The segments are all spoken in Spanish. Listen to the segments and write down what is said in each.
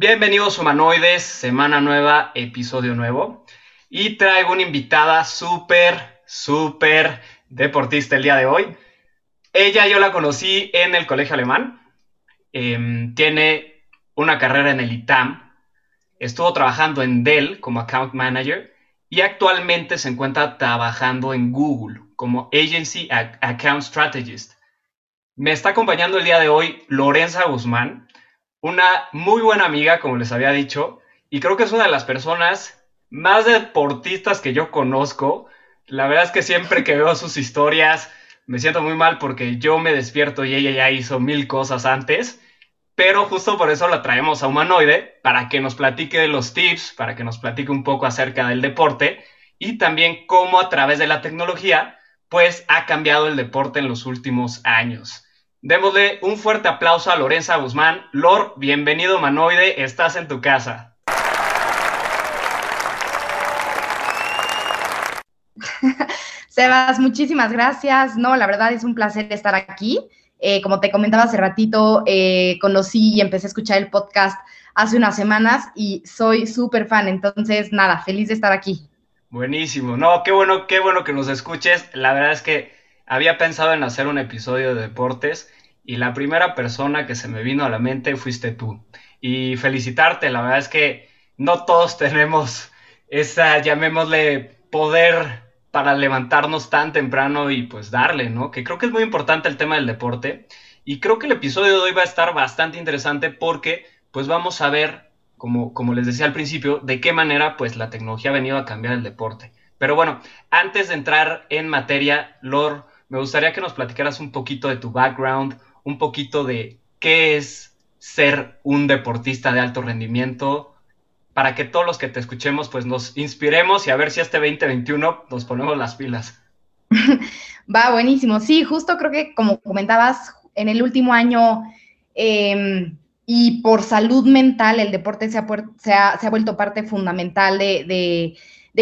Bienvenidos humanoides, semana nueva, episodio nuevo. Y traigo una invitada súper, súper deportista el día de hoy. Ella yo la conocí en el colegio alemán. Em, tiene una carrera en el ITAM. Estuvo trabajando en Dell como account manager y actualmente se encuentra trabajando en Google como Agency Account Strategist. Me está acompañando el día de hoy Lorenza Guzmán, una muy buena amiga, como les había dicho, y creo que es una de las personas más deportistas que yo conozco. La verdad es que siempre que veo sus historias me siento muy mal porque yo me despierto y ella ya hizo mil cosas antes pero justo por eso la traemos a Humanoide, para que nos platique de los tips, para que nos platique un poco acerca del deporte y también cómo a través de la tecnología, pues ha cambiado el deporte en los últimos años. Démosle un fuerte aplauso a Lorenza Guzmán. Lor, bienvenido Humanoide, estás en tu casa. Sebas, muchísimas gracias. No, la verdad es un placer estar aquí. Eh, como te comentaba hace ratito, eh, conocí y empecé a escuchar el podcast hace unas semanas y soy súper fan. Entonces, nada, feliz de estar aquí. Buenísimo. No, qué bueno, qué bueno que nos escuches. La verdad es que había pensado en hacer un episodio de deportes y la primera persona que se me vino a la mente fuiste tú. Y felicitarte, la verdad es que no todos tenemos esa, llamémosle, poder para levantarnos tan temprano y pues darle, ¿no? Que creo que es muy importante el tema del deporte. Y creo que el episodio de hoy va a estar bastante interesante porque pues vamos a ver, como, como les decía al principio, de qué manera pues la tecnología ha venido a cambiar el deporte. Pero bueno, antes de entrar en materia, Lor, me gustaría que nos platicaras un poquito de tu background, un poquito de qué es ser un deportista de alto rendimiento, para que todos los que te escuchemos pues nos inspiremos y a ver si este 2021 nos ponemos las pilas. Va, buenísimo. Sí, justo creo que como comentabas, en el último año em, y por salud mental el deporte se ha, vuelto parte fundamental de,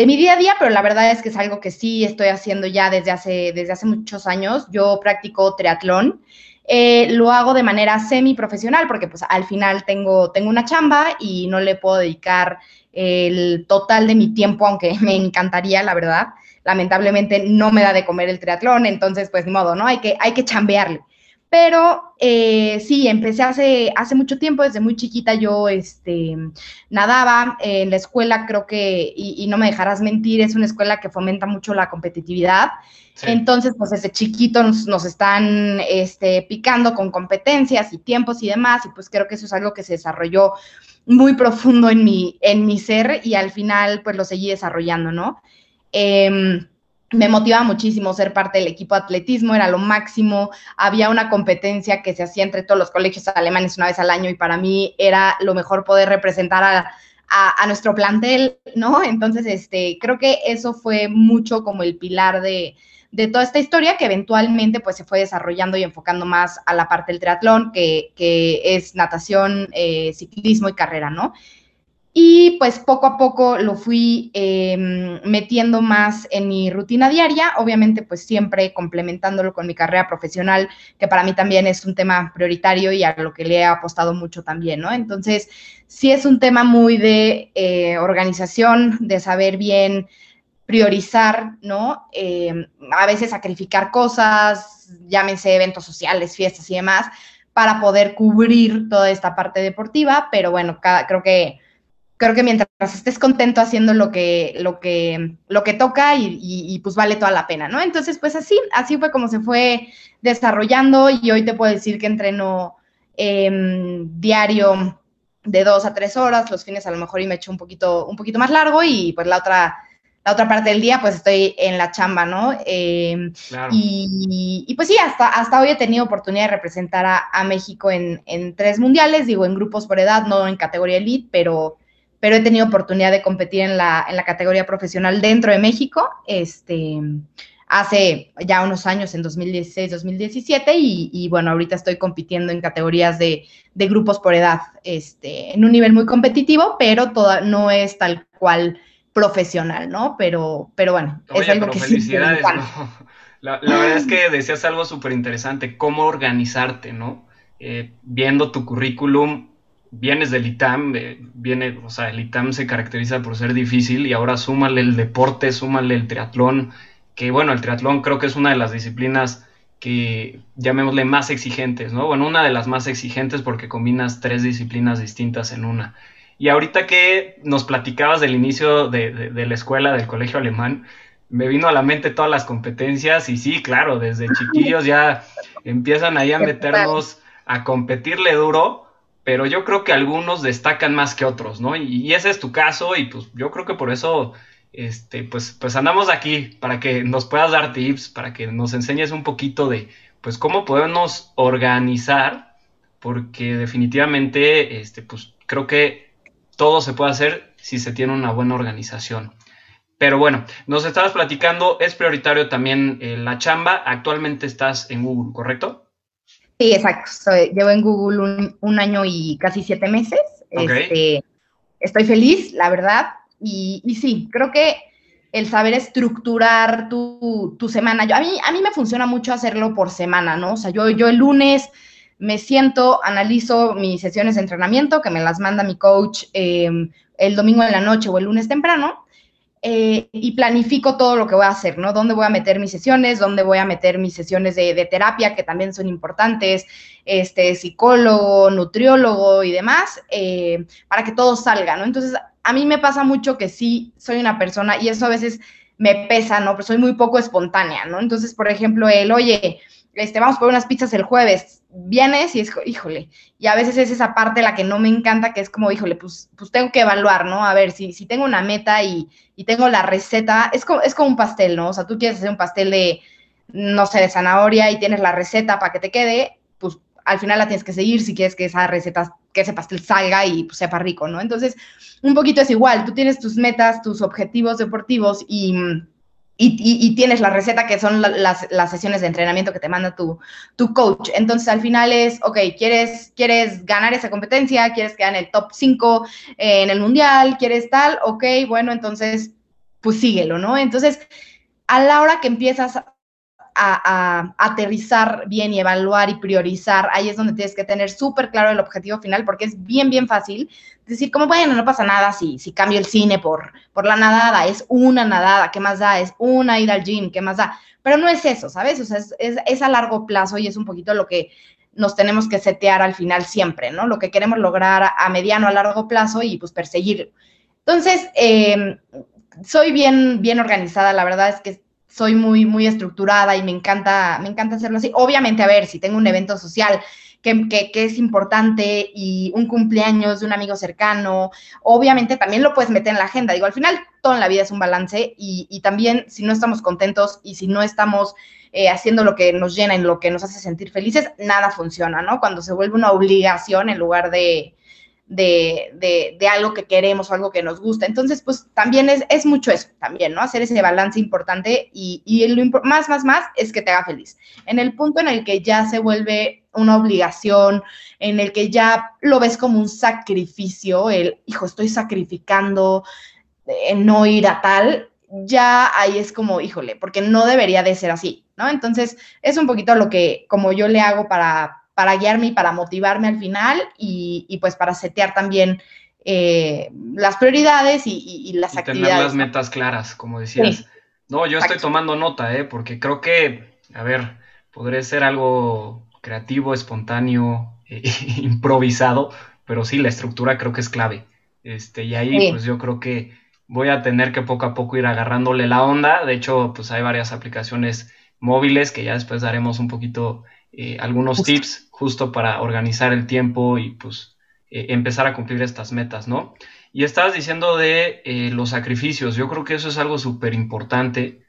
mi día a día, pero la verdad es que es algo que sí estoy haciendo ya desde hace, desde hace muchos años. Yo practico triatlón. Eh, lo hago de manera semi-profesional porque pues al final tengo, tengo una chamba y no le puedo dedicar el total de mi tiempo, aunque me encantaría, la verdad. Lamentablemente no me da de comer el triatlón, entonces pues ni modo, ¿no? Hay que, hay que chambearle. Pero eh, sí, empecé hace, hace mucho tiempo, desde muy chiquita yo este, nadaba en la escuela, creo que, y, no me dejarás mentir, es una escuela que fomenta mucho la competitividad. Entonces, pues desde chiquito nos, están este, picando con competencias y tiempos y demás, y pues creo que eso es algo que se desarrolló muy profundo en mi, en mi ser y al final pues lo seguí desarrollando, ¿no? Em, me motivaba muchísimo ser parte del equipo de atletismo, era lo máximo. Había una competencia que se hacía entre todos los colegios alemanes una vez al año y para mí era lo mejor poder representar a, nuestro plantel, ¿no? Entonces, este, creo que eso fue mucho como el pilar de, toda esta historia que eventualmente pues se fue desarrollando y enfocando más a la parte del triatlón, que, es natación, eh, ciclismo y carrera, ¿no? Y pues poco a poco lo fui em, metiendo más en mi rutina diaria, obviamente pues siempre complementándolo con mi carrera profesional, que para mí también es un tema prioritario y a lo que le he apostado mucho también, ¿no? Entonces, sí es un tema muy de eh, organización, de saber bien priorizar, ¿no? Em, a veces sacrificar cosas, llámense eventos sociales, fiestas y demás, para poder cubrir toda esta parte deportiva, pero bueno, cada, creo que creo que mientras estés contento haciendo lo que, lo que, lo que toca y, pues vale toda la pena, ¿no? Entonces, pues así, así fue como se fue desarrollando y hoy te puedo decir que entreno em, diario de dos a tres horas, los fines a lo mejor y me echo un poquito, un poquito más largo y pues la otra, la otra parte del día, pues estoy en la chamba, ¿no? Em, y, pues sí, hasta, hasta hoy he tenido oportunidad de representar a, México en, tres mundiales, digo, en grupos por edad, no en categoría elite, pero, pero he tenido oportunidad de competir en la, en la categoría profesional dentro de México, este, hace ya unos años, en 2016, 2017, y, bueno, ahorita estoy compitiendo en categorías de, de, grupos por edad, este, en un nivel muy competitivo, pero toda, no es tal cual profesional, ¿no? Pero, pero bueno, es algo que felicidades, sí la, la, verdad es que decías algo súper interesante, cómo organizarte, ¿no? Eh, viendo tu currículum, vienes del ITAM, eh, viene, o sea, el ITAM se caracteriza por ser difícil y ahora súmale el deporte, súmale el triatlón, que bueno, el triatlón creo que es una de las disciplinas que llamémosle más exigentes, ¿no? Bueno, una de las más exigentes porque combinas tres disciplinas distintas en una. Y ahorita que nos platicabas del inicio de, la escuela, del colegio alemán, me vino a la mente todas las competencias y sí, claro, desde chiquillos ya empiezan ahí a meternos a competirle duro, pero yo creo que algunos destacan más que otros, ¿no? Y, ese es tu caso y pues yo creo que por eso, este, pues, pues andamos aquí para que nos puedas dar tips, para que nos enseñes un poquito de, pues, cómo podemos organizar, porque definitivamente, este, pues, creo que todo se puede hacer si se tiene una buena organización. Pero bueno, nos estabas platicando, es prioritario también eh, la chamba. Actualmente estás en Google, ¿correcto? Sí, exacto. llevo en Google un, año y casi siete meses. Este, estoy feliz, la verdad. Y, sí, creo que el saber estructurar tu, semana, a, mí, a mí me funciona mucho hacerlo por semana, ¿no? O sea, yo, yo el lunes me siento, analizo mis sesiones de entrenamiento, que me las manda mi coach em, el domingo en la noche o el lunes temprano, eh, y planifico todo lo que voy a hacer, ¿no? Dónde voy a meter mis sesiones, dónde voy a meter mis sesiones de, terapia, que también son importantes, este, psicólogo, nutriólogo y demás, eh, para que todo salga, ¿no? Entonces, a mí me pasa mucho que sí soy una persona, y eso a veces me pesa, ¿no? Pero soy muy poco espontánea, ¿no? Entonces, por ejemplo, el, oye, este, vamos por unas pizzas el jueves, vienes y es, híjole, y a veces es esa parte la que no me encanta, que es como, híjole, pues, pues tengo que evaluar, ¿no? A ver, si, si tengo una meta y, tengo la receta, es como, es como un pastel, ¿no? O sea, tú quieres hacer un pastel de, no sé, de zanahoria y tienes la receta para que te quede, pues al final la tienes que seguir si quieres que esa receta, que ese pastel salga y pues, sepa rico, ¿no? Entonces, un poquito es igual, tú tienes tus metas, tus objetivos deportivos y y, tienes la receta que son las, sesiones de entrenamiento que te manda tu, tu, coach. Entonces, al final es, ok, ¿quieres, quieres ganar esa competencia, quieres quedar en el top 5 eh, en el mundial, quieres tal, ok, bueno, entonces, pues síguelo, ¿no? Entonces, a la hora que empiezas a, aterrizar bien y evaluar y priorizar, ahí es donde tienes que tener súper claro el objetivo final, porque es bien, bien fácil decir, como, bueno, no pasa nada si, si cambio el cine por, por la nadada, es una nadada, ¿qué más da? Es una ida al gym, ¿qué más da? Pero no es eso, ¿sabes? O sea, es, es, a largo plazo y es un poquito lo que nos tenemos que setear al final siempre, ¿no? Lo que queremos lograr a mediano, a largo plazo y pues perseguir. Entonces, em, soy bien, bien organizada, la verdad es que soy muy, muy estructurada y me encanta, me encanta hacerlo así. Obviamente, a ver, si tengo un evento social que, que, es importante y un cumpleaños de un amigo cercano, obviamente también lo puedes meter en la agenda. Digo, al final todo en la vida es un balance y, y también si no estamos contentos y si no estamos eh, haciendo lo que nos llena, en lo que nos hace sentir felices, nada funciona, ¿no? Cuando se vuelve una obligación en lugar de, de, de, algo que queremos o algo que nos gusta. Entonces, pues también es, es mucho eso, también, ¿no? Hacer ese balance importante y, y lo más, más, más es que te haga feliz. En el punto en el que ya se vuelve una obligación, en el que ya lo ves como un sacrificio, el, hijo, estoy sacrificando en no ir a tal, ya ahí es como, híjole, porque no debería de ser así, ¿no? Entonces, es un poquito lo que como yo le hago para para guiarme y para motivarme al final y, pues para setear también eh, las prioridades y, las y actividades. Tener las metas claras, como decías. no, yo estoy tomando nota, ¿eh? porque creo que, a ver, podría ser algo creativo, espontáneo, eh, improvisado, pero sí, la estructura creo que es clave. Este, y ahí, pues yo creo que voy a tener que poco a poco ir agarrándole la onda. De hecho, pues hay varias aplicaciones móviles que ya después daremos un poquito eh, algunos tips justo para organizar el tiempo y pues eh, empezar a cumplir estas metas, ¿no? Y estabas diciendo de eh, los sacrificios. Yo creo que eso es algo súper importante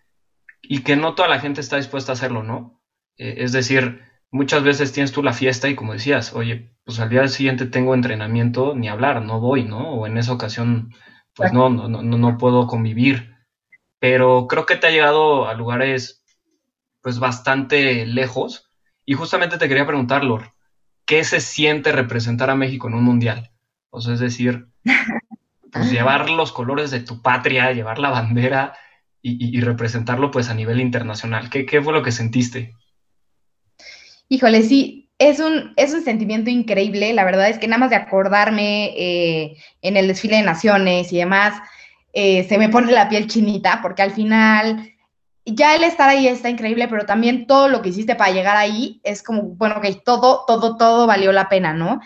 y que no toda la gente está dispuesta a hacerlo, ¿no? Eh, es decir, muchas veces tienes tú la fiesta y como decías, oye, pues al día siguiente tengo entrenamiento, ni hablar, no voy, ¿no? O en esa ocasión, pues no, no, no, no puedo convivir. Pero creo que te ha llegado a lugares, pues bastante lejos. Y justamente te quería preguntar, Lor, ¿qué se siente representar a México en un mundial? O sea, es decir, pues llevar los colores de tu patria, llevar la bandera y, representarlo pues a nivel internacional. ¿Qué, ¿Qué, fue lo que sentiste? Híjole, sí, es un, es un sentimiento increíble. La verdad es que nada más de acordarme eh, en el desfile de naciones y demás, eh, se me pone la piel chinita porque al final ya el estar ahí está increíble, pero también todo lo que hiciste para llegar ahí es como, bueno, que todo, todo, todo valió la pena, ¿no?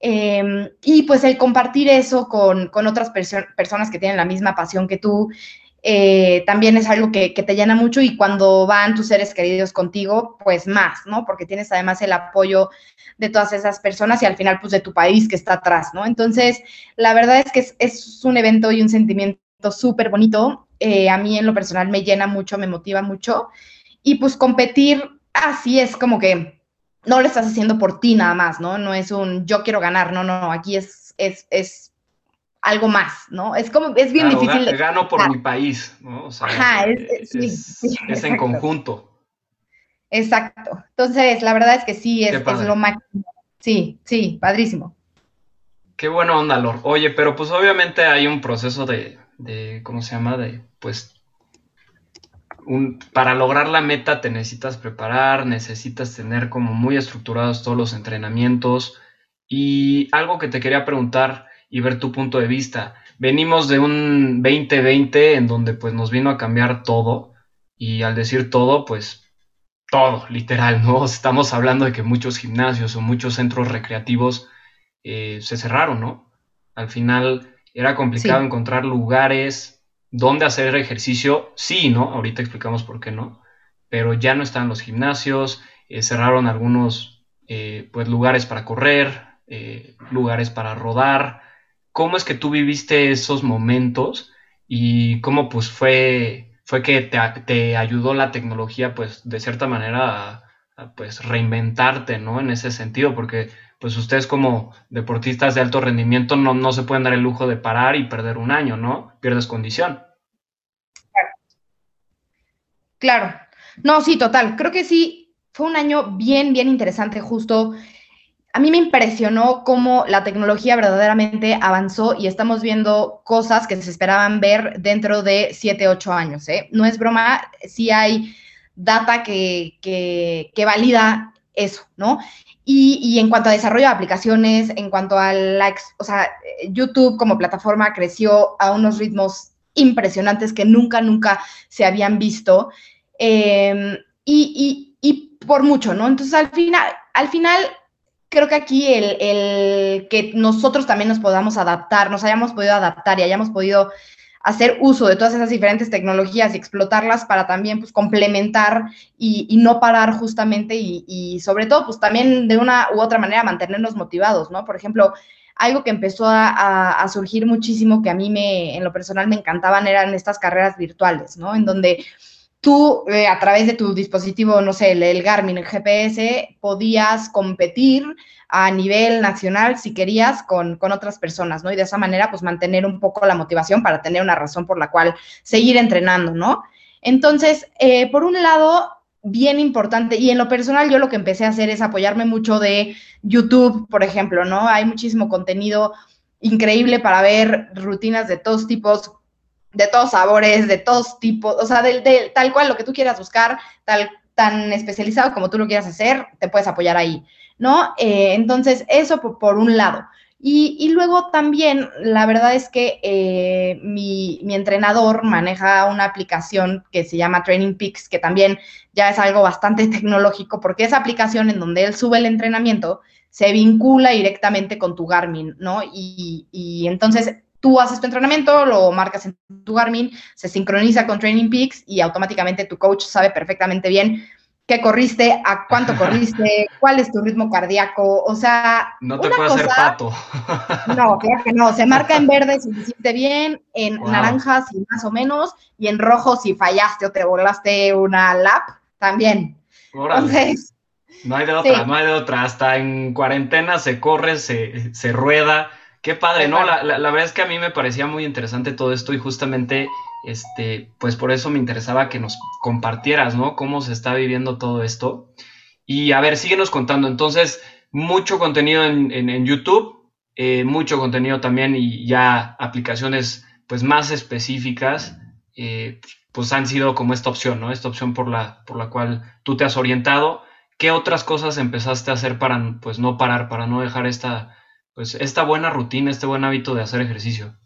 Em, y pues el compartir eso con, con otras personas que tienen la misma pasión que tú, eh, también es algo que, te llena mucho y cuando van tus seres queridos contigo, pues más, ¿no? Porque tienes además el apoyo de todas esas personas y al final pues de tu país que está atrás, ¿no? Entonces, la verdad es que es un evento y un sentimiento súper bonito. Eh, a mí en lo personal me llena mucho, me motiva mucho. Y pues competir así es como que no lo estás haciendo por ti nada más, ¿no? No es un yo quiero ganar, no, no, aquí es, es, es algo más, ¿no? Es como, es bien difícil. Gano por mi país, ¿no? O sea, Ajá, es, es en conjunto. Exacto. Entonces, la verdad es que sí, es, es lo máximo. Sí, sí, padrísimo. Qué buena onda, Lor. Oye, pero pues obviamente hay un proceso de, de ¿cómo se llama? De, pues, para lograr la meta te necesitas preparar, necesitas tener como muy estructurados todos los entrenamientos. Y algo que te quería preguntar y ver tu punto de vista. Venimos de un 2020 en donde pues nos vino a cambiar todo y al decir todo, pues todo, literal, ¿no? Estamos hablando de que muchos gimnasios o muchos centros recreativos eh, se cerraron, ¿no? Al final era complicado encontrar lugares dónde hacer ejercicio, sí, ¿no? Ahorita explicamos por qué no, pero ya no están los gimnasios, eh, cerraron algunos eh, pues, lugares para correr, eh, lugares para rodar. ¿Cómo es que tú viviste esos momentos y cómo pues fue, fue que te, ayudó la tecnología pues de cierta manera a, pues reinventarte, ¿no? En ese sentido, porque pues ustedes como deportistas de alto rendimiento no, no se pueden dar el lujo de parar y perder un año, ¿no? Pierdes condición. Claro. No, sí, total. Creo que sí, fue un año bien, bien interesante, justo. A mí me impresionó cómo la tecnología verdaderamente avanzó y estamos viendo cosas que se esperaban ver dentro de siete, ocho años. ¿eh? No es broma, sí hay data que, que valida eso, ¿no? Y, en cuanto a desarrollo de aplicaciones, en cuanto a la, o sea, YouTube como plataforma creció a unos ritmos impresionantes que nunca, nunca se habían visto. Em, y, por mucho, ¿no? Entonces, al final, al final creo que aquí el, el, que nosotros también nos podamos adaptar, nos hayamos podido adaptar y hayamos podido hacer uso de todas esas diferentes tecnologías y explotarlas para también pues, complementar y, no parar justamente y, sobre todo pues también de una u otra manera mantenernos motivados, ¿no? Por ejemplo, algo que empezó a, surgir muchísimo que a mí me, en lo personal me encantaban eran estas carreras virtuales, ¿no? En donde tú eh, a través de tu dispositivo, no sé, el, Garmin, el GPS, podías competir a nivel nacional si querías con, otras personas, ¿no? Y de esa manera, pues mantener un poco la motivación para tener una razón por la cual seguir entrenando, ¿no? Entonces, eh, por un lado, bien importante, y en lo personal yo lo que empecé a hacer es apoyarme mucho de YouTube, por ejemplo, ¿no? Hay muchísimo contenido increíble para ver rutinas de todos tipos, de todos sabores, de todos tipos, o sea, de, tal cual lo que tú quieras buscar, tal, tan especializado como tú lo quieras hacer, te puedes apoyar ahí. ¿no? Eh, entonces, eso por, un lado. Y, luego también, la verdad es que eh, mi, entrenador maneja una aplicación que se llama Training Peaks, que también ya es algo bastante tecnológico, porque esa aplicación en donde él sube el entrenamiento se vincula directamente con tu Garmin, ¿no? Y, y entonces tú haces tu entrenamiento, lo marcas en tu Garmin, se sincroniza con Training Peaks y automáticamente tu coach sabe perfectamente bien qué corriste, a cuánto corriste, cuál es tu ritmo cardíaco, o sea... No te puede hacer pato. No, claro que no, se marca en verde si hiciste bien, en naranja si más o menos, y en rojo si fallaste o te volaste una lap, también. Entonces... No hay de otra, no hay de otra, hasta en cuarentena se corre, se, se rueda, Qué padre, ¿no? La, la, verdad es que a mí me parecía muy interesante todo esto y justamente, este, pues por eso me interesaba que nos compartieras, ¿no? Cómo se está viviendo todo esto. Y a ver, síguenos contando. Entonces, mucho contenido en, en, YouTube, eh, mucho contenido también y ya aplicaciones, pues más específicas, eh, pues han sido como esta opción, ¿no? Esta opción por la, por la cual tú te has orientado. ¿Qué otras cosas empezaste a hacer para, pues, no parar, para no dejar esta pues esta buena rutina, este buen hábito de hacer ejercicio?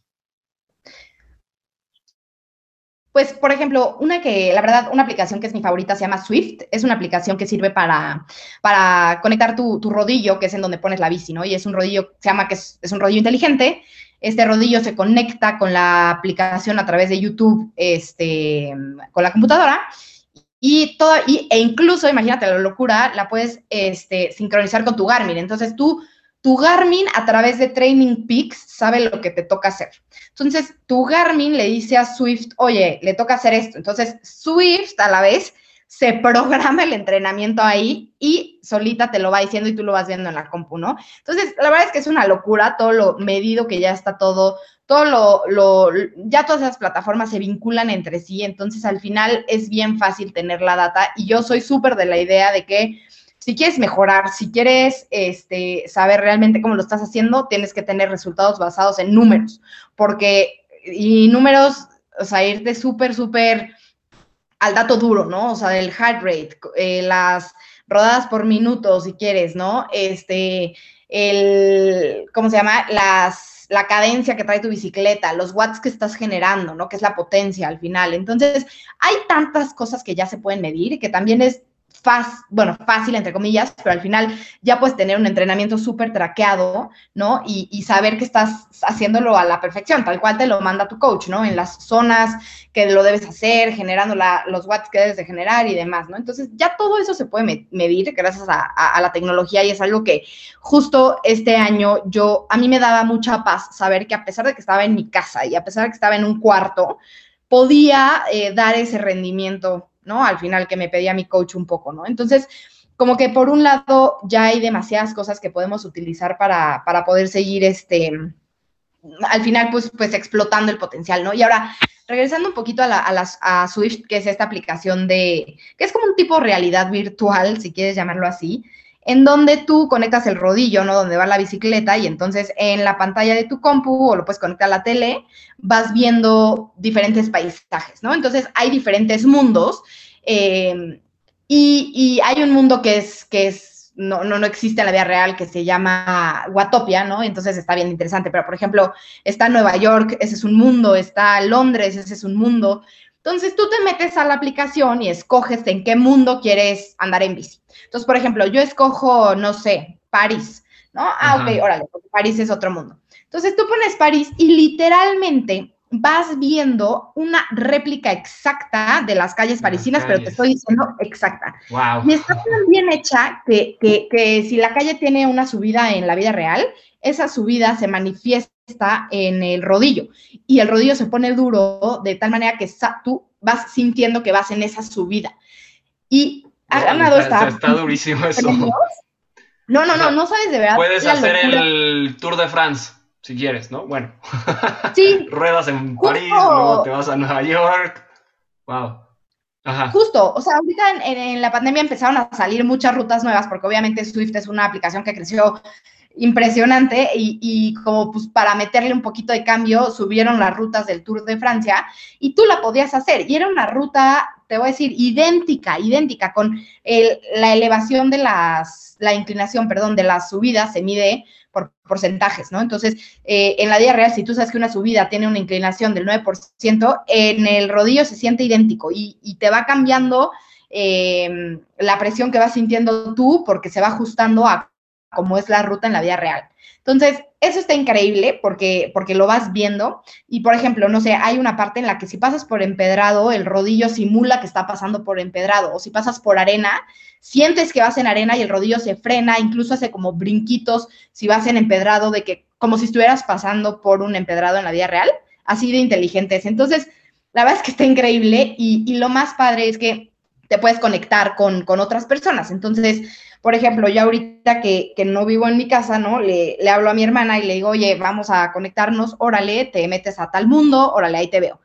Pues, por ejemplo, una que, la verdad, una aplicación que es mi favorita se llama Swift. Es una aplicación que sirve para, para conectar tu, rodillo, que es en donde pones la bici, ¿no? Y es un rodillo, se llama que es, un rodillo inteligente. Este rodillo se conecta con la aplicación a través de YouTube, este, con la computadora. Y todo, y, e incluso, imagínate la locura, la puedes este, sincronizar con tu Garmin. Entonces tú tu Garmin a través de Training Peaks sabe lo que te toca hacer. Entonces, tu Garmin le dice a Swift, oye, le toca hacer esto. Entonces, Swift a la vez se programa el entrenamiento ahí y solita te lo va diciendo y tú lo vas viendo en la compu, ¿no? Entonces, la verdad es que es una locura todo lo medido que ya está todo, todo lo, ya todas esas plataformas se vinculan entre sí, entonces al final es bien fácil tener la data y yo soy súper de la idea de que si quieres mejorar, si quieres este, saber realmente cómo lo estás haciendo, tienes que tener resultados basados en números, porque, y números, o sea, irte súper, súper al dato duro, ¿no? O sea, del heart rate, eh, las rodadas por minuto, si quieres, ¿no? Este, el, ¿cómo se llama? Las, la cadencia que trae tu bicicleta, los watts que estás generando, ¿no? Que es la potencia al final. Entonces, hay tantas cosas que ya se pueden medir que también es bueno, fácil, entre comillas, pero al final ya puedes tener un entrenamiento súper traqueado, ¿no? Y, saber que estás haciéndolo a la perfección, tal cual te lo manda tu coach, ¿no? En las zonas que lo debes hacer, generando los watts que debes de generar y demás, ¿no? Entonces, ya todo eso se puede medir gracias a, la tecnología y es algo que justo este año yo, a mí me daba mucha paz saber que a pesar de que estaba en mi casa y a pesar de que estaba en un cuarto, podía eh, dar ese rendimiento ¿no? Al final que me pedía mi coach un poco, ¿no? Entonces, como que por un lado ya hay demasiadas cosas que podemos utilizar para, para poder seguir este, al final pues, pues explotando el potencial, ¿no? Y ahora, regresando un poquito a, la, a, Swift, que es esta aplicación de, que es como un tipo realidad virtual, si quieres llamarlo así, en donde tú conectas el rodillo, ¿no? Donde va la bicicleta y entonces en la pantalla de tu compu o lo puedes conectar a la tele, vas viendo diferentes paisajes, ¿no? Entonces hay diferentes mundos eh, y, hay un mundo que es, que es, no, no, no existe en la vida real, que se llama Watopia, ¿no? Entonces está bien interesante, pero por ejemplo, está Nueva York, ese es un mundo, está Londres, ese es un mundo. Entonces tú te metes a la aplicación y escoges en qué mundo quieres andar en bici. Entonces, por ejemplo, yo escojo, no sé, París, ¿no? Ah, ok, órale, porque París es otro mundo. Entonces tú pones París y literalmente vas viendo una réplica exacta de las calles parisinas, pero te estoy diciendo exacta. Wow. Y está tan bien hecha que, que, que si la calle tiene una subida en la vida real, esa subida se manifiesta en el rodillo y el rodillo se pone duro de tal manera que tú vas sintiendo que vas en esa subida. Y ha ganado está, Está durísimo eso. No, no, no, no sabes de verdad. Puedes hacer el Tour de France, si quieres, ¿no? Bueno. Sí. Ruedas en París, luego te vas a Nueva York. Wow. Ajá. Justo, o sea, ahorita en, en, la pandemia empezaron a salir muchas rutas nuevas, porque obviamente Swift es una aplicación que creció impresionante y, como pues para meterle un poquito de cambio subieron las rutas del Tour de Francia y tú la podías hacer y era una ruta, te voy a decir, idéntica, idéntica con la elevación de las, la inclinación, perdón, de las subidas se mide por porcentajes, ¿no? Entonces, eh, en la vida real, si tú sabes que una subida tiene una inclinación del 9%, en el rodillo se siente idéntico y, te va cambiando eh, la presión que vas sintiendo tú porque se va ajustando a como es la ruta en la vida real. Entonces, eso está increíble porque, porque lo vas viendo. Y, por ejemplo, no sé, hay una parte en la que si pasas por empedrado, el rodillo simula que está pasando por empedrado. O si pasas por arena, sientes que vas en arena y el rodillo se frena, incluso hace como brinquitos si vas en empedrado, de que como si estuvieras pasando por un empedrado en la vida real. Así de inteligentes. Entonces, la verdad es que está increíble. Y, y lo más padre es que te puedes conectar con, con otras personas. Entonces, por ejemplo, yo ahorita que, no vivo en mi casa, ¿no? Le, hablo a mi hermana y le digo, oye, vamos a conectarnos, órale, te metes a tal mundo, órale, ahí te veo.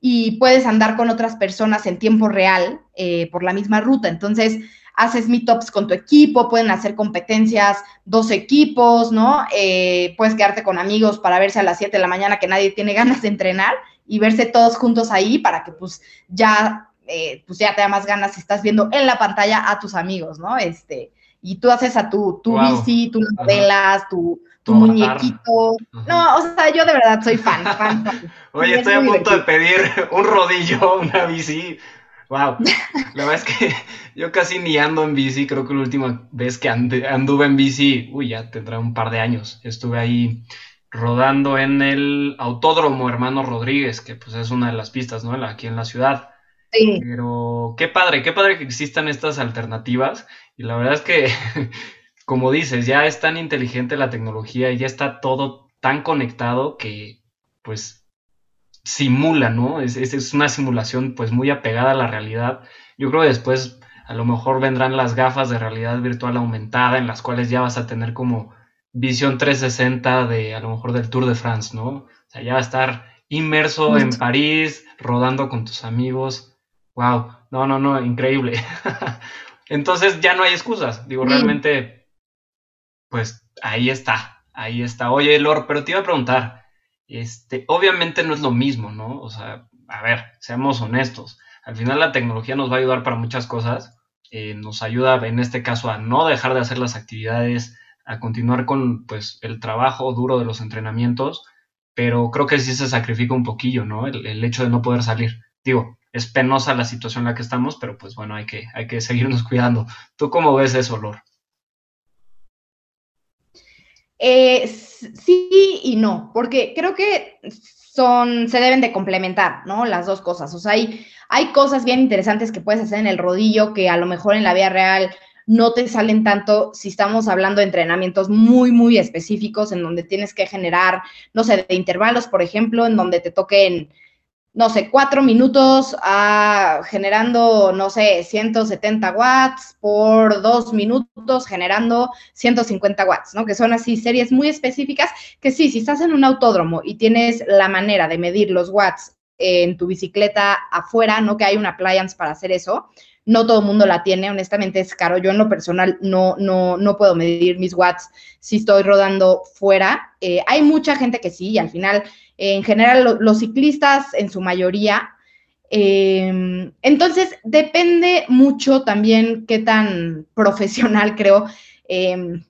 Y puedes andar con otras personas en tiempo real eh, por la misma ruta. Entonces, haces meetups con tu equipo, pueden hacer competencias, dos equipos, ¿no? Eh, puedes quedarte con amigos para verse a las 7 de la mañana que nadie tiene ganas de entrenar y verse todos juntos ahí para que pues ya eh, pues ya te da más ganas si estás viendo en la pantalla a tus amigos, ¿no? Este, y tú haces a tu, tu bici, tus modelas, tu, tu muñequito. No, o sea, yo de verdad soy fan, fan, Oye, estoy a punto de pedir un rodillo, una bici. Wow, la verdad es que yo casi ni ando en bici, creo que la última vez que anduve en bici, uy, ya tendrá un par de años, estuve ahí rodando en el Autódromo Hermano Rodríguez, que pues es una de las pistas, ¿no? Aquí en la ciudad. Pero qué padre, qué padre que existan estas alternativas. Y la verdad es que, como dices, ya es tan inteligente la tecnología y ya está todo tan conectado que, pues, simula, ¿no? Es, es, una simulación, pues, muy apegada a la realidad. Yo creo que después a lo mejor vendrán las gafas de realidad virtual aumentada en las cuales ya vas a tener como visión 360 de, a lo mejor, del Tour de France, ¿no? O sea, ya va a estar inmerso en París, rodando con tus amigos Wow, no, no, no, increíble. Entonces ya no hay excusas. Digo, realmente, pues ahí está, ahí está. Oye, Lor, pero te iba a preguntar, este, obviamente no es lo mismo, ¿no? O sea, a ver, seamos honestos. Al final la tecnología nos va a ayudar para muchas cosas. Eh, nos ayuda en este caso a no dejar de hacer las actividades, a continuar con pues el trabajo duro de los entrenamientos, pero creo que sí se sacrifica un poquillo, ¿no? El, el hecho de no poder salir. Digo, es penosa la situación en la que estamos, pero pues bueno, hay que, hay que seguirnos cuidando. ¿Tú cómo ves eso, Lor? Eh, sí y no, porque creo que son, se deben de complementar, ¿no? Las dos cosas. O sea, hay, hay cosas bien interesantes que puedes hacer en el rodillo que a lo mejor en la vida real no te salen tanto si estamos hablando de entrenamientos muy, muy específicos en donde tienes que generar, no sé, de intervalos, por ejemplo, en donde te toquen no sé, cuatro minutos a, generando, no sé, 170 watts por dos minutos generando 150 watts, ¿no? Que son así series muy específicas que sí, si estás en un autódromo y tienes la manera de medir los watts en tu bicicleta afuera, ¿no? Que hay una appliance para hacer eso. No todo el mundo la tiene, honestamente es caro. Yo en lo personal no, no, no puedo medir mis watts si estoy rodando fuera. Eh, hay mucha gente que sí, y al final en general los ciclistas en su mayoría. Em, entonces, depende mucho también qué tan profesional creo em,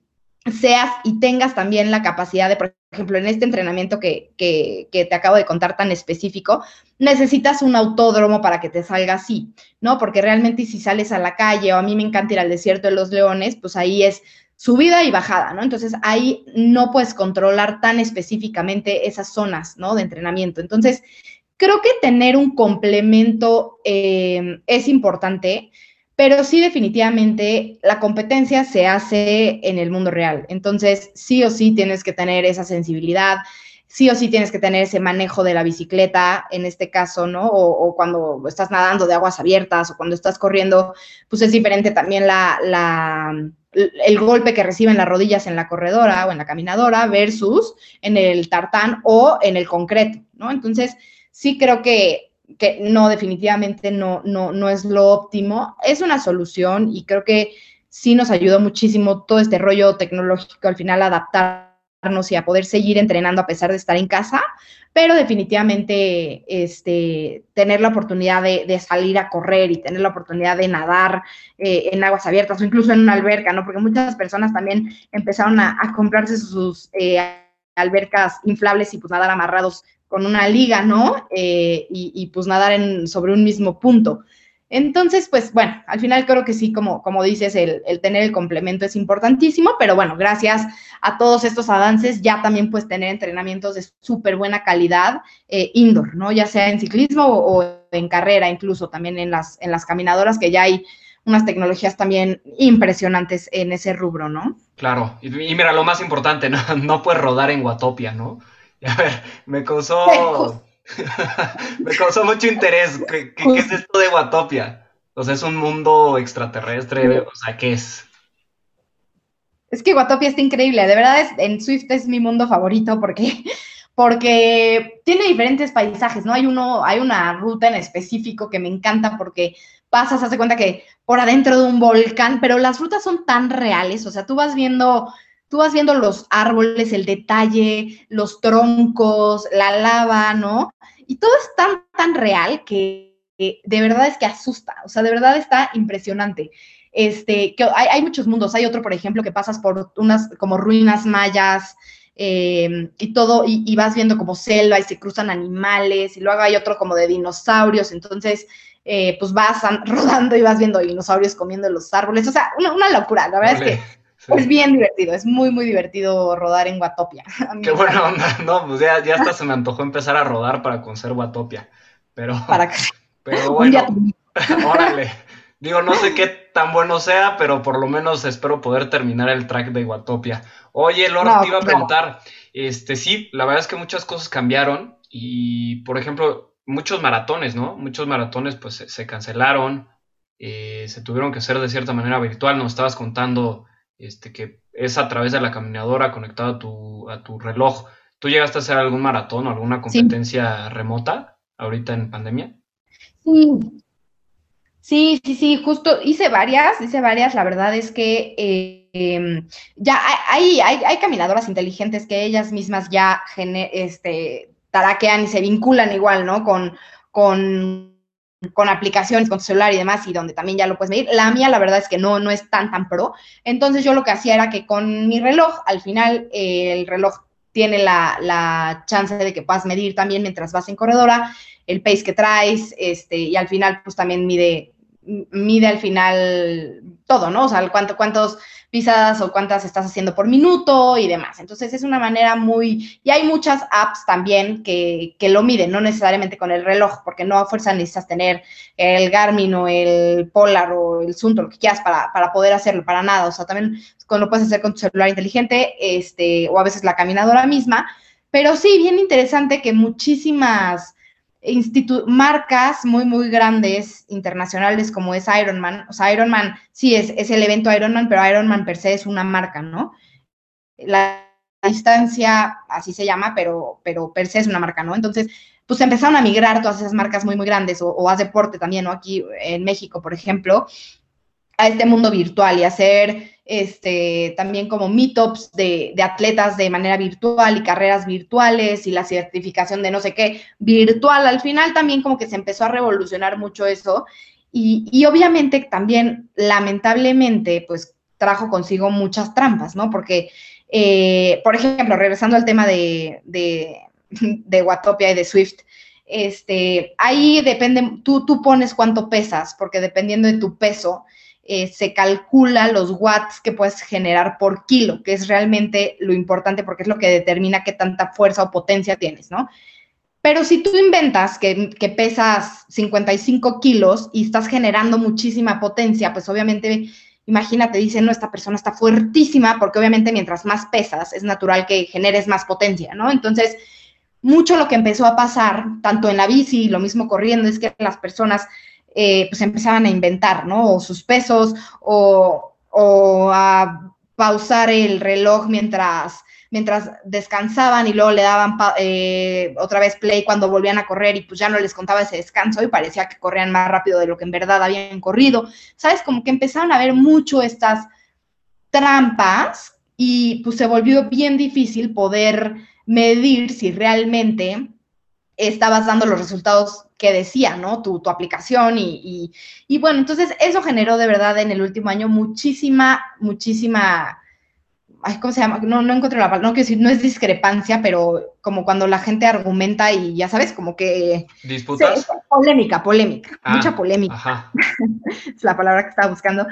seas y tengas también la capacidad de, por ejemplo, en este entrenamiento que, que, te acabo de contar tan específico, necesitas un autódromo para que te salga así, ¿no? Porque realmente si sales a la calle o a mí me encanta ir al desierto de los leones, pues ahí es subida y bajada, ¿no? Entonces ahí no puedes controlar tan específicamente esas zonas, ¿no? De entrenamiento. Entonces, creo que tener un complemento eh, es importante, pero sí definitivamente la competencia se hace en el mundo real. Entonces, sí o sí tienes que tener esa sensibilidad, sí o sí tienes que tener ese manejo de la bicicleta, en este caso, ¿no? O, cuando estás nadando de aguas abiertas o cuando estás corriendo, pues es diferente también la, la el golpe que reciben las rodillas en la corredora o en la caminadora versus en el tartán o en el concreto, ¿no? Entonces, sí creo que, que no, definitivamente no, no, no es lo óptimo. Es una solución y creo que sí nos ayudó muchísimo todo este rollo tecnológico al final a adaptarnos y a poder seguir entrenando a pesar de estar en casa, pero definitivamente este, tener la oportunidad de, salir a correr y tener la oportunidad de nadar eh, en aguas abiertas o incluso en una alberca, ¿no? Porque muchas personas también empezaron a, comprarse sus eh, albercas inflables y pues nadar amarrados con una liga, ¿no? Eh, y, pues nadar sobre un mismo punto. Entonces, pues bueno, al final creo que sí, como, como dices, el, tener el complemento es importantísimo, pero bueno, gracias a todos estos avances ya también puedes tener entrenamientos de súper buena calidad eh, indoor, ¿no? Ya sea en ciclismo o, en carrera, incluso también en las, en las caminadoras, que ya hay unas tecnologías también impresionantes en ese rubro, ¿no? Claro, y, mira, lo más importante, ¿no? no puedes rodar en Guatopia, ¿no? A ver, me causó Me causó mucho interés. ¿Qué, es esto de Watopia? O sea, es un mundo extraterrestre. O sea, ¿qué es? Es que Watopia está increíble. De verdad, es, en Swift es mi mundo favorito porque, porque tiene diferentes paisajes, ¿no? Hay uno, hay una ruta en específico que me encanta porque pasas, hace cuenta que por adentro de un volcán, pero las rutas son tan reales. O sea, tú vas viendo tú vas viendo los árboles, el detalle, los troncos, la lava, ¿no? Y todo es tan, tan real que, de verdad es que asusta, o sea, de verdad está impresionante. Este, que hay, muchos mundos, hay otro, por ejemplo, que pasas por unas como ruinas mayas, em, y todo, y, vas viendo como selva y se cruzan animales, y luego hay otro como de dinosaurios, entonces, eh, pues vas rodando y vas viendo dinosaurios comiendo los árboles, o sea, una, locura, la verdad es que es bien divertido, es muy, muy divertido rodar en Guatopia. Qué buena onda, no, pues ya, ya hasta se me antojó empezar a rodar para conocer Guatopia, pero, para pero bueno, órale. Digo, no sé qué tan bueno sea, pero por lo menos espero poder terminar el track de Guatopia. Oye, Laura, te iba a preguntar, este, sí, la verdad es que muchas cosas cambiaron y, por ejemplo, muchos maratones, ¿no? Muchos maratones pues se, cancelaron, eh, se tuvieron que hacer de cierta manera virtual, nos estabas contando este, que es a través de la caminadora conectada a tu, a tu reloj. ¿Tú llegaste a hacer algún maratón o alguna competencia remota ahorita en pandemia? Sí. Sí, sí, sí, justo hice varias, hice varias. La verdad es que eh, em, ya hay, hay, hay, caminadoras inteligentes que ellas mismas ya este, taraquean y se vinculan igual, ¿no? Con, con con aplicaciones, con tu celular y demás, y donde también ya lo puedes medir. La mía, la verdad es que no, no es tan, tan pro. Entonces yo lo que hacía era que con mi reloj, al final eh, el reloj tiene la, la, chance de que puedas medir también mientras vas en corredora, el pace que traes, este, y al final pues también mide, mide al final todo, ¿no? O sea, cuánto, cuántos pisadas o cuántas estás haciendo por minuto y demás. Entonces es una manera muy, y hay muchas apps también que, que lo miden, no necesariamente con el reloj, porque no a fuerza necesitas tener el Garmin o el Polar o el Sunto, lo que quieras para, para poder hacerlo, para nada. O sea, también lo puedes hacer con tu celular inteligente, este, o a veces la caminadora misma. Pero sí, bien interesante que muchísimas marcas muy, muy grandes internacionales como es Ironman. O sea, Ironman sí es, es el evento Ironman, pero Ironman per se es una marca, ¿no? La distancia, así se llama, pero, pero per se es una marca, ¿no? Entonces, pues empezaron a migrar todas esas marcas muy, muy grandes, o, o deporte también, ¿no? Aquí en México, por ejemplo, a este mundo virtual y hacer este, también como meetups de, de atletas de manera virtual y carreras virtuales y la certificación de no sé qué virtual. Al final también como que se empezó a revolucionar mucho eso y, y obviamente también lamentablemente pues trajo consigo muchas trampas, ¿no? Porque, eh, por ejemplo, regresando al tema de, de, de Watopia y de Swift, este, ahí depende, tú, tú pones cuánto pesas, porque dependiendo de tu peso, eh, se calcula los watts que puedes generar por kilo, que es realmente lo importante porque es lo que determina qué tanta fuerza o potencia tienes, ¿no? Pero si tú inventas que, que, pesas 55 kilos y estás generando muchísima potencia, pues obviamente, imagínate, dicen, no, esta persona está fuertísima, porque obviamente mientras más pesas, es natural que generes más potencia, ¿no? Entonces, mucho lo que empezó a pasar, tanto en la bici, lo mismo corriendo, es que las personas eh, pues empezaban a inventar, ¿no? O sus pesos, o, a pausar el reloj mientras, mientras descansaban y luego le daban eh, otra vez play cuando volvían a correr y pues ya no les contaba ese descanso y parecía que corrían más rápido de lo que en verdad habían corrido. ¿Sabes? Como que empezaron a ver mucho estas trampas y pues se volvió bien difícil poder medir si realmente estabas dando los resultados que decía, ¿no? Tu, tu aplicación y, y, bueno, entonces eso generó de verdad en el último año muchísima, muchísima, ay, ¿cómo se llama? No, no encuentro la palabra, no quiero decir, no es discrepancia, pero como cuando la gente argumenta y ya sabes, como que... ¿Disputas? polémica, polémica, ah, mucha polémica. es la palabra que estaba buscando.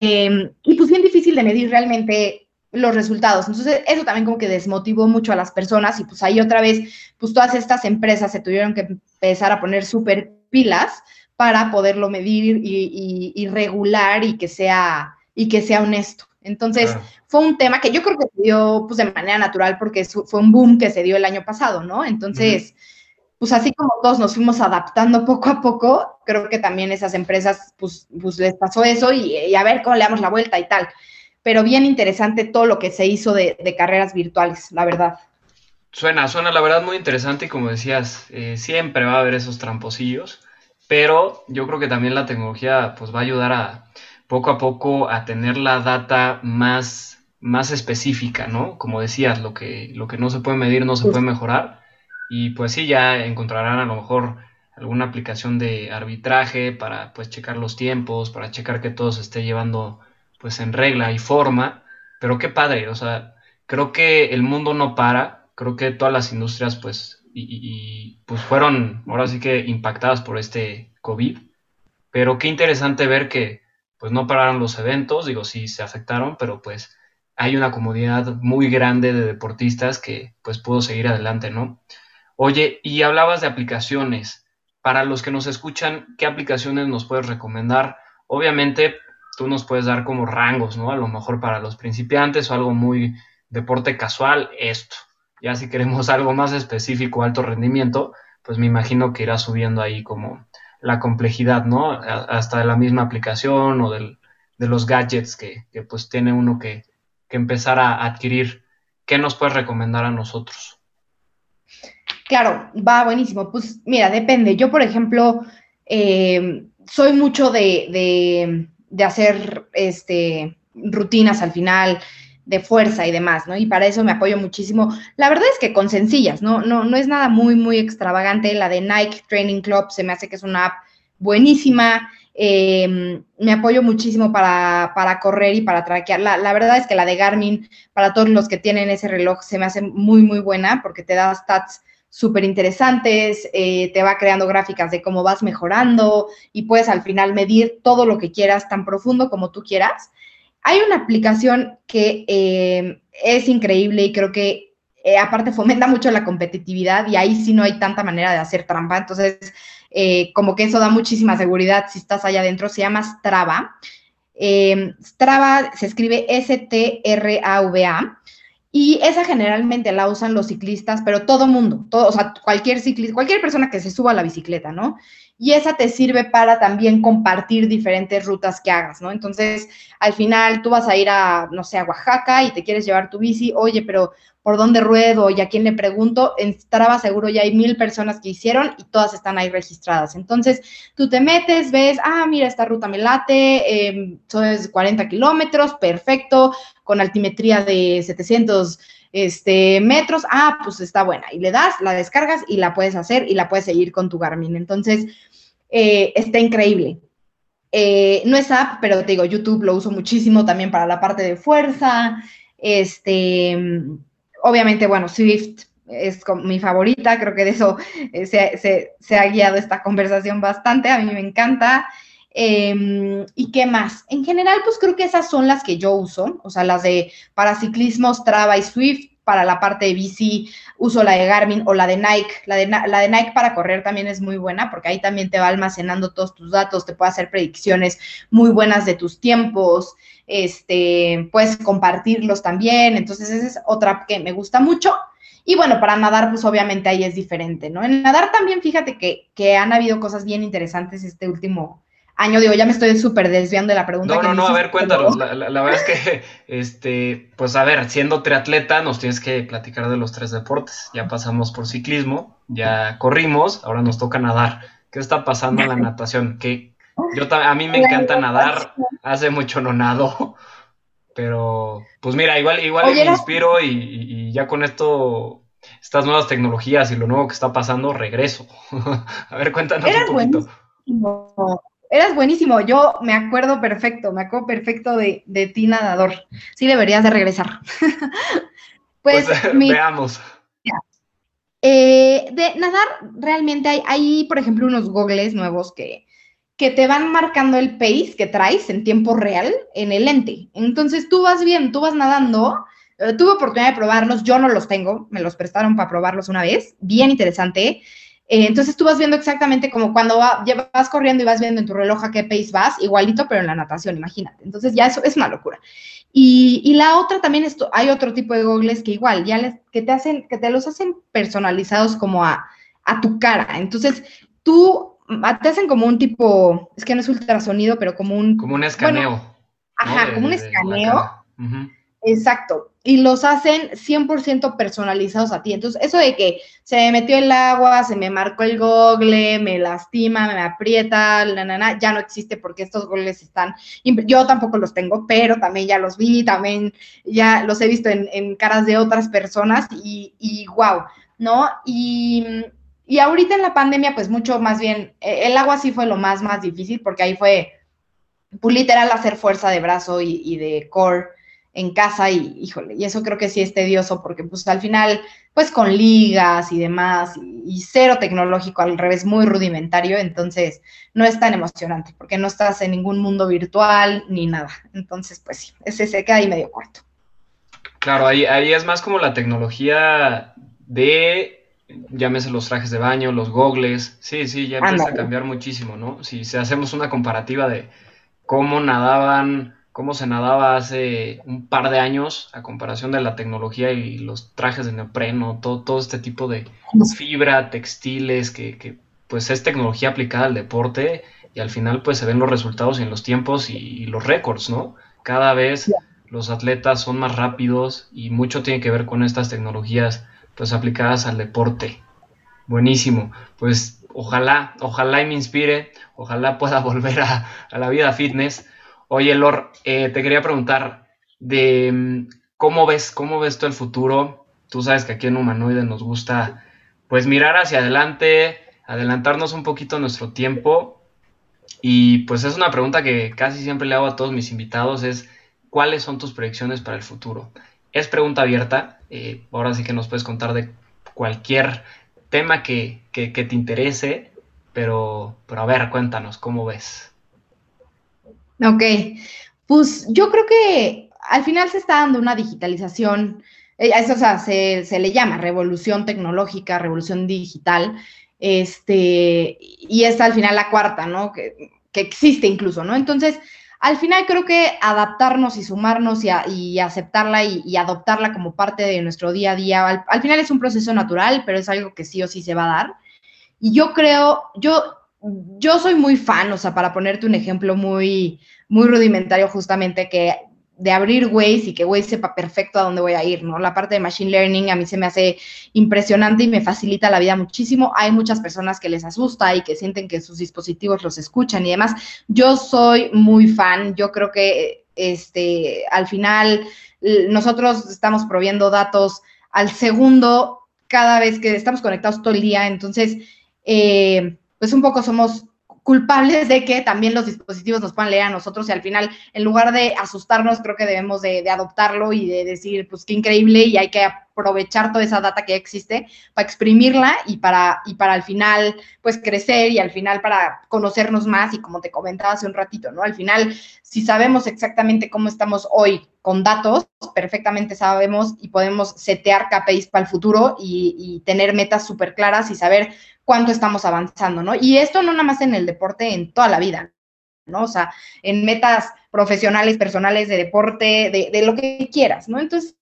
Em, y pues bien difícil de medir realmente los resultados. Entonces, eso también como que desmotivó mucho a las personas y pues ahí otra vez, pues todas estas empresas se tuvieron que empezar a poner súper pilas para poderlo medir y, regular y que sea, y que sea honesto. Entonces, fue un tema que yo creo que se dio pues, de manera natural porque fue un boom que se dio el año pasado, ¿no? Entonces, pues así como todos nos fuimos adaptando poco a poco, creo que también esas empresas, pues, pues les pasó eso y, a ver cómo le damos la vuelta y tal. Pero bien interesante todo lo que se hizo de, carreras virtuales, la verdad. Suena, suena la verdad muy interesante y como decías, eh, siempre va a haber esos tramposillos, pero yo creo que también la tecnología pues va a ayudar a poco a poco a tener la data más, más específica, ¿no? Como decías, lo que, lo que no se puede medir no se puede mejorar y pues sí, ya encontrarán a lo mejor alguna aplicación de arbitraje para pues checar los tiempos, para checar que todo se esté llevando pues en regla y forma, pero qué padre, o sea, creo que el mundo no para, creo que todas las industrias pues y, pues fueron ahora sí que impactadas por este COVID, pero qué interesante ver que pues no pararon los eventos, digo, sí se afectaron, pero pues hay una comunidad muy grande de deportistas que pues pudo seguir adelante, ¿no? Oye, y hablabas de aplicaciones. Para los que nos escuchan, ¿qué aplicaciones nos puedes recomendar? Obviamente, tú nos puedes dar como rangos, ¿no? A lo mejor para los principiantes o algo muy deporte casual, esto. Ya si queremos algo más específico, alto rendimiento, pues me imagino que irá subiendo ahí como la complejidad, ¿no? hasta de la misma aplicación o de los gadgets que, pues tiene uno que, que empezar a adquirir. ¿Qué nos puedes recomendar a nosotros? Claro, va buenísimo. Pues mira, depende. Yo, por ejemplo, eh, soy mucho de, hacer este, rutinas al final de fuerza y demás, ¿no? Y para eso me apoyo muchísimo. La verdad es que con sencillas, ¿no? No, no es nada muy, muy extravagante. La de Nike Training Club se me hace que es una app buenísima. Em, me apoyo muchísimo para, correr y para traquear. La, la, verdad es que la de Garmin, para todos los que tienen ese reloj, se me hace muy, muy buena porque te da stats súper interesantes, eh, te va creando gráficas de cómo vas mejorando y puedes al final medir todo lo que quieras tan profundo como tú quieras. Hay una aplicación que eh, es increíble y creo que eh, aparte fomenta mucho la competitividad y ahí sí no hay tanta manera de hacer trampa, entonces como que eso da muchísima seguridad si estás allá adentro, se llama Strava. Strava se escribe S-T-R-A-V-A y esa generalmente la usan los ciclistas, pero todo mundo, todo, o sea, cualquier ciclista, cualquier persona que se suba a la bicicleta, ¿no? Y esa te sirve para también compartir diferentes rutas que hagas, ¿no? Entonces, al final tú vas a ir a, no sé, a Oaxaca y te quieres llevar tu bici, oye, pero por dónde ruedo y a quién le pregunto, en Strava seguro ya hay mil personas que hicieron y todas están ahí registradas. Entonces, tú te metes, ves, ah, mira, esta ruta me late, eh, son 40 kilómetros, perfecto, con altimetría de 700 este, metros, ah, pues está buena. Y le das, la descargas y la puedes hacer y la puedes seguir con tu Garmin. Entonces, eh, está increíble. Eh, no es app, pero te digo, YouTube lo uso muchísimo también para la parte de fuerza. Este, obviamente, bueno, Swift es mi favorita, creo que de eso eh, se, ha guiado esta conversación bastante, a mí me encanta. Em, ¿Y qué más? En general, pues creo que esas son las que yo uso, o sea, las de para ciclismo, Strava y Swift, para la parte de bici uso la de Garmin o la de Nike. La de, la de Nike para correr también es muy buena porque ahí también te va almacenando todos tus datos, te puede hacer predicciones muy buenas de tus tiempos, este, puedes compartirlos también. Entonces, esa es otra que me gusta mucho. Y bueno, para nadar, pues obviamente ahí es diferente, ¿no? En nadar también, fíjate que, que han habido cosas bien interesantes este último, año. Digo, ya me estoy súper desviando de la pregunta. No, no, no, a ver, cuéntanos. La, verdad es que, este, pues a ver, siendo triatleta, nos tienes que platicar de los tres deportes. Ya pasamos por ciclismo, ya corrimos, ahora nos toca nadar. ¿Qué está pasando en la natación? Que yo a mí me encanta nadar, hace mucho no nado, pero pues mira, igual, igual me inspiro y, ya con esto, estas nuevas tecnologías y lo nuevo que está pasando, regreso. a ver, cuéntanos un poquito Eras buenísimo, yo me acuerdo perfecto, me acuerdo perfecto de, de ti nadador. Sí deberías de regresar. pues, pues veamos. Eh, de nadar, realmente hay, hay, por ejemplo, unos gogles nuevos que, que te van marcando el pace que traes en tiempo real en el lente. Entonces tú vas bien, tú vas nadando. Eh, tuve oportunidad de probarlos, yo no los tengo, me los prestaron para probarlos una vez, bien interesante. Eh, entonces tú vas viendo exactamente como cuando vas corriendo y vas viendo en tu reloj a qué pace vas, igualito, pero en la natación, imagínate. Entonces ya eso es una locura. Y, la otra también, esto, hay otro tipo de gogles que igual, ya les, que te hacen, que te los hacen personalizados como a, a tu cara. Entonces tú, te hacen como un tipo, es que no es ultrasonido, pero como un... Como un escaneo. ajá, como un escaneo. Exacto. Y los hacen 100% personalizados a ti. Entonces, eso de que se me metió el agua, se me marcó el gogle, me lastima, me aprieta, ya no existe porque estos gogles están. Yo tampoco los tengo, pero también ya los vi, también ya los he visto en, caras de otras personas y, y wow, ¿no? Y, y ahorita en la pandemia, pues mucho más bien, e, el agua sí fue lo más, más difícil porque ahí fue, literal, hacer fuerza de brazo y, y de core en casa y, híjole, y eso creo que sí es tedioso porque pues al final, pues con ligas y demás y, cero tecnológico, al revés, muy rudimentario, entonces no es tan emocionante porque no estás en ningún mundo virtual ni nada. Entonces, pues sí, ese se queda ahí medio corto. Claro, ahí, ahí es más como la tecnología de, llámese los trajes de baño, los gogles, sí, sí, ya empieza a cambiar muchísimo, ¿no? Si, si hacemos una comparativa de cómo nadaban cómo se nadaba hace un par de años a comparación de la tecnología y los trajes de neopreno, todo, todo este tipo de fibra, textiles, que, pues es tecnología aplicada al deporte y al final pues se ven los resultados en los tiempos y, los récords, ¿no? Cada vez los atletas son más rápidos y mucho tiene que ver con estas tecnologías pues aplicadas al deporte. Buenísimo. Pues ojalá, ojalá y me inspire, ojalá pueda volver a, a la vida fitness Oye, Lor, eh, te quería preguntar de mm, cómo ves, cómo ves tú el futuro. Tú sabes que aquí en Humanoide nos gusta pues mirar hacia adelante, adelantarnos un poquito nuestro tiempo. Y pues es una pregunta que casi siempre le hago a todos mis invitados, es ¿cuáles son tus predicciones para el futuro? Es pregunta abierta, eh, ahora sí que nos puedes contar de cualquier tema que, que, que te interese, pero, pero a ver, cuéntanos, ¿cómo ves? Ok, pues yo creo que al final se está dando una digitalización, eh, eso o sea, se, le llama revolución tecnológica, revolución digital, este, y es al final la cuarta, ¿no? Que, existe incluso, ¿no? Entonces, al final creo que adaptarnos y sumarnos y, aceptarla y, adoptarla como parte de nuestro día a día, al, al, final es un proceso natural, pero es algo que sí o sí se va a dar. Y yo creo, yo yo soy muy fan, o sea, para ponerte un ejemplo muy, muy rudimentario justamente, que de abrir Waze y que Waze sepa perfecto a dónde voy a ir, ¿no? La parte de Machine Learning a mí se me hace impresionante y me facilita la vida muchísimo. Hay muchas personas que les asusta y que sienten que sus dispositivos los escuchan y demás. Yo soy muy fan, yo creo que este, al final nosotros estamos proviendo datos al segundo cada vez que estamos conectados todo el día, entonces... Eh, pues un poco somos culpables de que también los dispositivos nos puedan leer a nosotros y al final, en lugar de asustarnos, creo que debemos de, adoptarlo y de decir, pues qué increíble y hay que aprovechar toda esa data que existe para exprimirla y para, y para al final, pues crecer y al final para conocernos más y como te comentaba hace un ratito, ¿no? Al final, si sabemos exactamente cómo estamos hoy con datos, perfectamente sabemos y podemos setear KPIs para el futuro y, tener metas súper claras y saber cuánto estamos avanzando, ¿no? Y esto no nada más en el deporte, en toda la vida, ¿no? O sea, en metas profesionales, personales, de deporte, de, lo que quieras, ¿no? Entonces,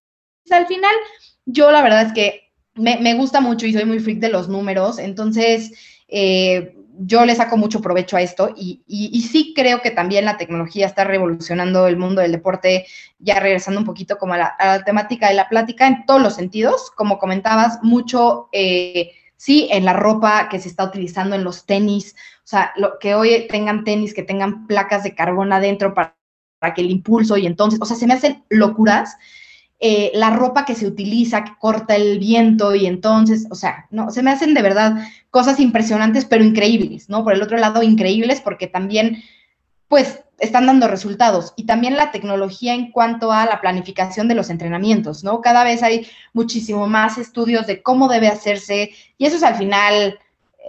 al final, yo la verdad es que me, gusta mucho y soy muy freak de los números, entonces, eh, yo le saco mucho provecho a esto y, sí creo que también la tecnología está revolucionando el mundo del deporte, ya regresando un poquito como a la, temática de la plática en todos los sentidos, como comentabas, mucho... Eh, sí, en la ropa que se está utilizando, en los tenis, o sea, lo, que hoy tengan tenis, que tengan placas de carbón adentro para, que el impulso y entonces, o sea, se me hacen locuras. Eh, la ropa que se utiliza, que corta el viento y entonces, o sea, no, se me hacen de verdad cosas impresionantes, pero increíbles, ¿no? Por el otro lado, increíbles porque también, pues, están dando resultados y también la tecnología en cuanto a la planificación de los entrenamientos, ¿no? Cada vez hay muchísimo más estudios de cómo debe hacerse y eso es al final,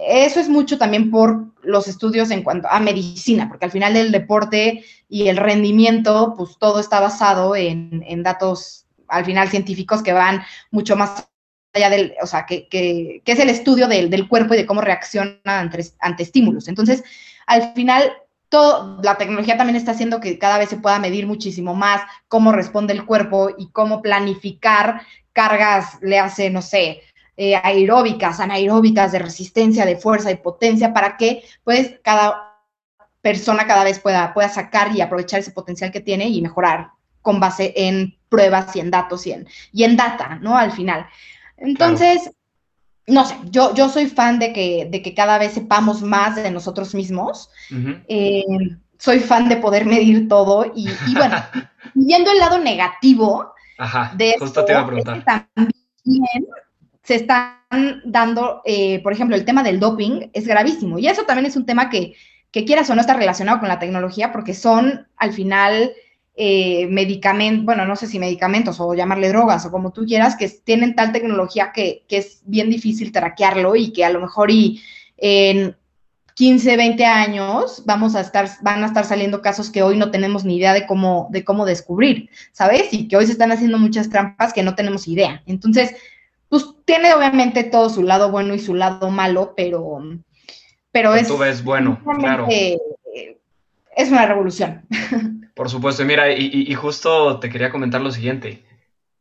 eso es mucho también por los estudios en cuanto a medicina, porque al final del deporte y el rendimiento, pues todo está basado en, en datos al final científicos que van mucho más allá del, o sea, que, es el estudio del, del, cuerpo y de cómo reacciona ante, ante estímulos. Entonces, al final todo, la tecnología también está haciendo que cada vez se pueda medir muchísimo más cómo responde el cuerpo y cómo planificar cargas, le hace, no sé, eh, aeróbicas, anaeróbicas, de resistencia, de fuerza y potencia, para que pues cada persona cada vez pueda, pueda sacar y aprovechar ese potencial que tiene y mejorar con base en pruebas y en datos y en, y en data, ¿no? Al final. Entonces, no sé, yo, yo soy fan de que, de que cada vez sepamos más de nosotros mismos. eh, soy fan de poder medir todo y, y bueno, viendo el lado negativo Ajá, de justo te iba a preguntar. es que también se están dando, eh, por ejemplo, el tema del doping es gravísimo y eso también es un tema que, que quieras o no está relacionado con la tecnología porque son al final eh, medicamentos, bueno, no sé si medicamentos o llamarle drogas o como tú quieras, que tienen tal tecnología que, que es bien difícil traquearlo y que a lo mejor y en 15, 20 años vamos a estar, van a estar saliendo casos que hoy no tenemos ni idea de cómo, de cómo descubrir, ¿sabes? Y que hoy se están haciendo muchas trampas que no tenemos idea. Entonces, pues tiene obviamente todo su lado bueno y su lado malo, pero, pero es... Tú ves bueno, claro. Es una revolución. Por supuesto, mira, y, y, justo te quería comentar lo siguiente.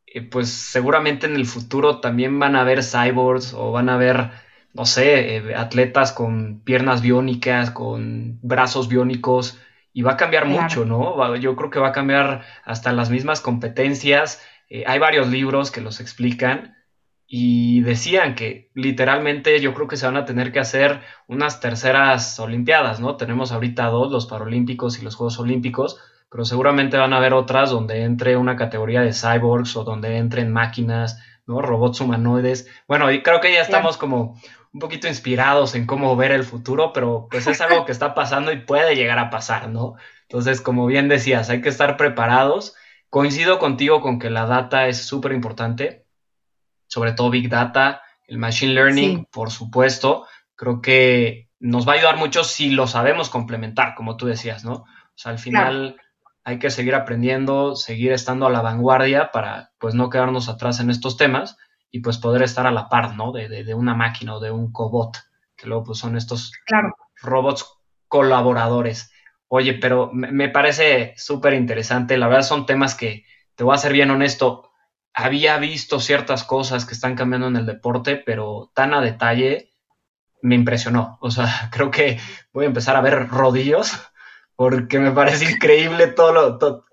Eh, pues seguramente en el futuro también van a haber cyborgs o van a haber, no sé, eh, atletas con piernas biónicas, con brazos biónicos, y va a cambiar claro. mucho, ¿no? Yo creo que va a cambiar hasta las mismas competencias. Eh, hay varios libros que los explican y decían que literalmente yo creo que se van a tener que hacer unas terceras Olimpiadas, ¿no? Tenemos ahorita dos, los Paralímpicos y los Juegos Olímpicos, pero seguramente van a haber otras donde entre una categoría de cyborgs o donde entren máquinas, ¿no? Robots humanoides. Bueno, y creo que ya estamos como un poquito inspirados en cómo ver el futuro, pero pues es algo que está pasando y puede llegar a pasar, ¿no? Entonces, como bien decías, hay que estar preparados. Coincido contigo con que la data es súper importante sobre todo Big Data, el Machine Learning, sí. por supuesto. Creo que nos va a ayudar mucho si lo sabemos complementar, como tú decías, ¿no? O sea, al final claro. Hay que seguir aprendiendo, seguir estando a la vanguardia para, pues, no quedarnos atrás en estos temas y, pues, poder estar a la par, ¿no? De, de, de una máquina o de un cobot, que luego, pues, son estos claro. robots colaboradores. Oye, pero me, me parece súper interesante. La verdad son temas que, te voy a ser bien honesto, había visto ciertas cosas que están cambiando en el deporte, pero tan a detalle me impresionó. O sea, creo que voy a empezar a ver rodillos porque me parece increíble todo lo, todo,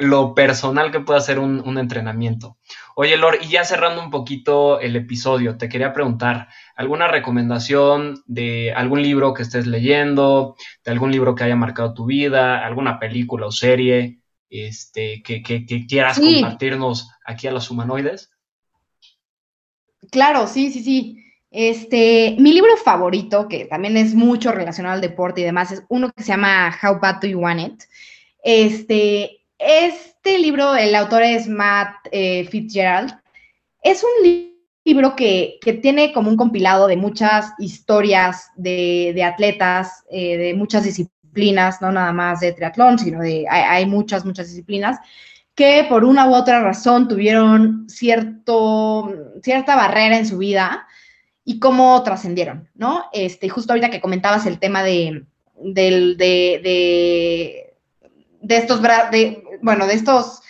lo personal que puede hacer un, un, entrenamiento. Oye, Lor, y ya cerrando un poquito el episodio, te quería preguntar, ¿alguna recomendación de algún libro que estés leyendo, de algún libro que haya marcado tu vida, alguna película o serie? este, que, que, que quieras sí. compartirnos aquí a los humanoides? Claro, sí, sí, sí. Este, mi libro favorito, que también es mucho relacionado al deporte y demás, es uno que se llama How Bad Do You Want It. Este, este libro, el autor es Matt eh, Fitzgerald. Es un li libro que, que, tiene como un compilado de muchas historias de, de atletas, eh, de muchas disciplinas, no nada más de triatlón, sino de, hay, hay muchas, muchas disciplinas que por una u otra razón tuvieron cierto, cierta barrera en su vida y cómo trascendieron, ¿no? Este, justo ahorita que comentabas el tema de, de, de, de, de estos, de, bueno, de estos,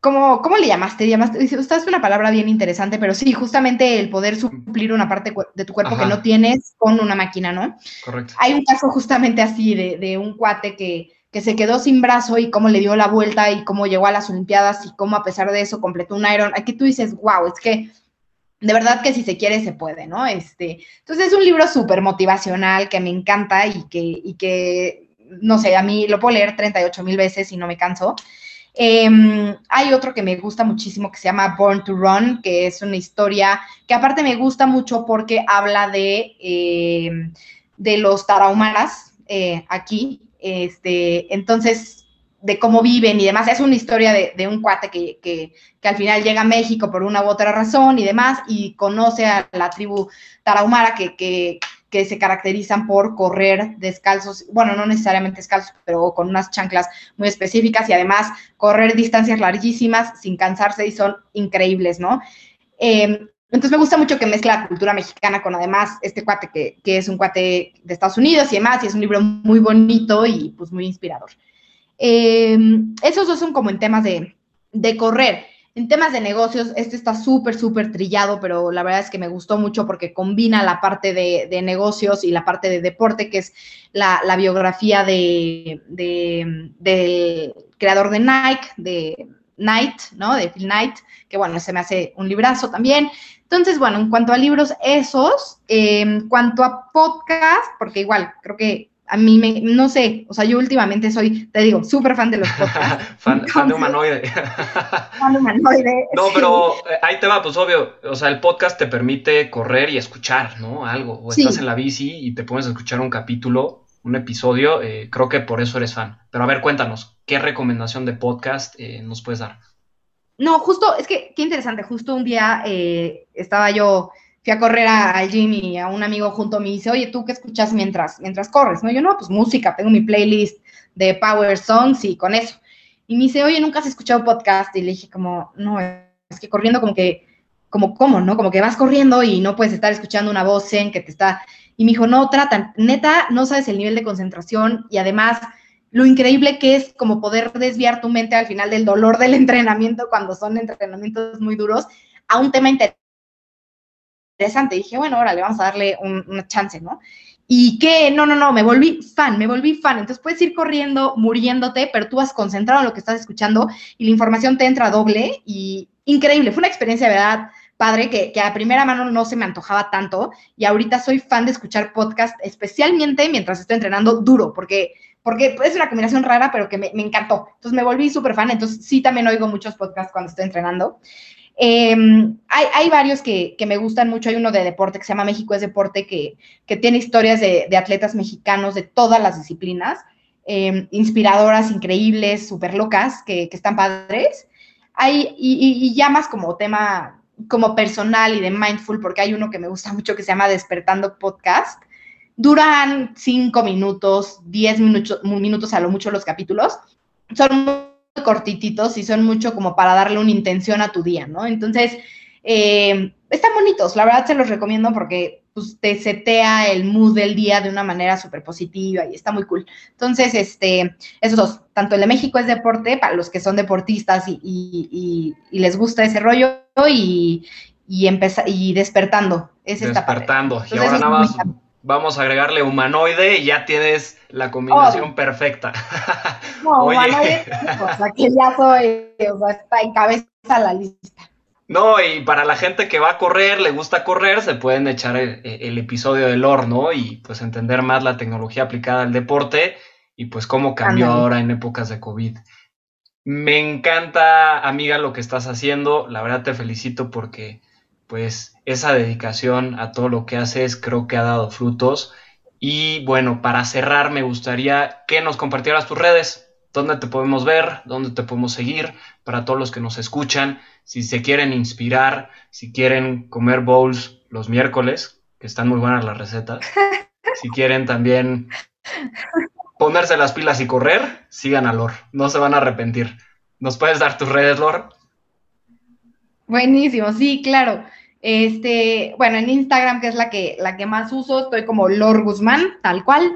¿cómo, ¿cómo le llamaste? llamaste? Es una palabra bien interesante, pero sí, justamente el poder suplir una parte de tu cuerpo Ajá. que no tienes con una máquina, ¿no? Correcto. Hay un caso justamente así de, de un cuate que que se quedó sin brazo y cómo le dio la vuelta y cómo llegó a las Olimpiadas y cómo a pesar de eso completó un Iron. Aquí tú dices, wow, es que de verdad que si se quiere se puede, ¿no? Este, entonces es un libro súper motivacional que me encanta y que, y que, no sé, a mí lo puedo leer 38 mil veces y no me canso. Em, hay otro que me gusta muchísimo que se llama Born to Run, que es una historia que aparte me gusta mucho porque habla de, em, de los tarahumaras eh, aquí. Este, entonces, de cómo viven y demás. Es una historia de, un cuate que, que, al final llega a México por una u otra razón y demás, y conoce a la tribu tarahumara que, que, que se caracterizan por correr descalzos, bueno, no necesariamente descalzos, pero con unas chanclas muy específicas y además correr distancias larguísimas sin cansarse y son increíbles, ¿no? Em, entonces me gusta mucho que mezcla la cultura mexicana con además este cuate que, que, es un cuate de Estados Unidos y demás, y es un libro muy bonito y pues muy inspirador. Em, esos dos son como en temas de, de correr. En temas de negocios, este está súper, súper trillado, pero la verdad es que me gustó mucho porque combina la parte de, negocios y la parte de deporte, que es la, biografía de, del creador de Nike, de Knight, ¿no? De Phil Knight, que bueno, se me hace un librazo también. Entonces, bueno, en cuanto a libros, esos. en cuanto a podcast, porque igual creo que a mí me, no sé, o sea, yo últimamente soy, te digo, súper fan de los podcasts. fan, de humanoide. fan de humanoide. No, pero eh, ahí te va, pues obvio, o sea, el podcast te permite correr y escuchar, ¿no? Algo, o estás en la bici y te pones a escuchar un capítulo, un episodio, eh, creo que por eso eres fan. Pero a ver, cuéntanos, ¿qué recomendación de podcast eh, nos puedes dar? No, justo, es que qué interesante, justo un día estaba yo fui a correr al gym y a un amigo junto me dice, oye, ¿tú qué escuchas mientras, mientras corres? ¿No? Yo, no, pues música, tengo mi playlist de Power Songs y con eso. Y me dice, oye, ¿nunca has escuchado podcast? Y le dije como, no, es que corriendo como que, como, ¿cómo, no? Como que vas corriendo y no puedes estar escuchando una voz en que te está... Y me dijo, no, tratan, neta, no sabes el nivel de concentración y además lo increíble que es como poder desviar tu mente al final del dolor del entrenamiento cuando son entrenamientos muy duros a un tema interesante interesante. Dije, bueno, ahora le vamos a darle una chance, ¿no? Y que, no, no, no, me volví fan, me volví fan. Entonces puedes ir corriendo, muriéndote, pero tú vas concentrado en lo que estás escuchando y la información te entra doble y increíble. Fue una experiencia, verdad, padre, que, que, a primera mano no se me antojaba tanto y ahorita soy fan de escuchar podcast, especialmente mientras estoy entrenando duro, porque, porque es una combinación rara, pero que me, me encantó. Entonces me volví súper fan, entonces sí también oigo muchos podcasts cuando estoy entrenando. Em, hay, varios que, me gustan mucho. Hay uno de deporte que se llama México es Deporte, que, tiene historias de, atletas mexicanos de todas las disciplinas, em, inspiradoras, increíbles, súper locas, que, están padres. Hay, y, ya más como tema como personal y de mindful, porque hay uno que me gusta mucho que se llama Despertando Podcast. Duran cinco minutos, diez minutos, minutos a lo mucho los capítulos. Son cortititos y son mucho como para darle una intención a tu día, ¿no? Entonces, eh, están bonitos, la verdad se los recomiendo porque pues, te setea el mood del día de una manera súper positiva y está muy cool. Entonces, este, esos dos, tanto el de México es deporte para los que son deportistas y, les gusta ese rollo y, y, y despertando. Es despertando. y ahora nada más vamos a agregarle humanoide y ya tienes la combinación oh. perfecta. No, humanoide, o sea, que ya soy, o sea, está en cabeza la lista. No, y para la gente que va a correr, le gusta correr, se pueden echar el, episodio del horno y pues entender más la tecnología aplicada al deporte y pues cómo cambió ahora en épocas de COVID. Me encanta, amiga, lo que estás haciendo. La verdad te felicito porque pues esa dedicación a todo lo que haces creo que ha dado frutos. Y bueno, para cerrar me gustaría que nos compartieras tus redes, dónde te podemos ver, dónde te podemos seguir, para todos los que nos escuchan, si se quieren inspirar, si quieren comer bowls los miércoles, que están muy buenas las recetas, si quieren también ponerse las pilas y correr, sigan a Lor, no se van a arrepentir. ¿Nos puedes dar tus redes, Lor? Buenísimo, sí, claro. Este, bueno, en Instagram, que es la que, la que más uso, estoy como Lor Guzmán, tal cual.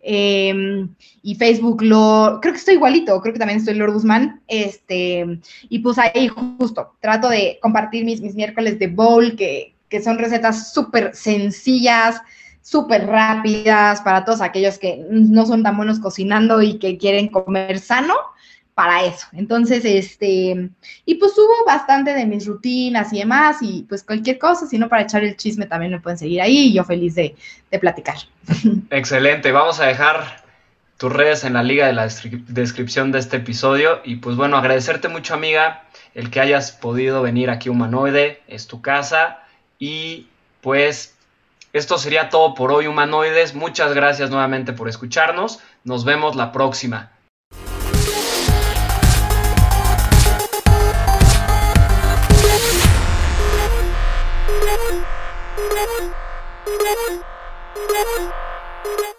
Em, y Facebook, lo, creo que estoy igualito, creo que también estoy Lor Guzmán. Este, y pues ahí justo trato de compartir mis, mis miércoles de bowl, que, que son recetas súper sencillas, súper rápidas para todos aquellos que no son tan buenos cocinando y que quieren comer sano para eso. Entonces, este, y pues subo bastante de mis rutinas y demás, y pues cualquier cosa, si no para echar el chisme también me pueden seguir ahí y yo feliz de, platicar. Excelente, vamos a dejar tus redes en la liga de la descripción de este episodio. Y pues bueno, agradecerte mucho, amiga, el que hayas podido venir aquí Humanoide, es tu casa. Y pues esto sería todo por hoy, humanoides. Muchas gracias nuevamente por escucharnos. Nos vemos la próxima. Thank you.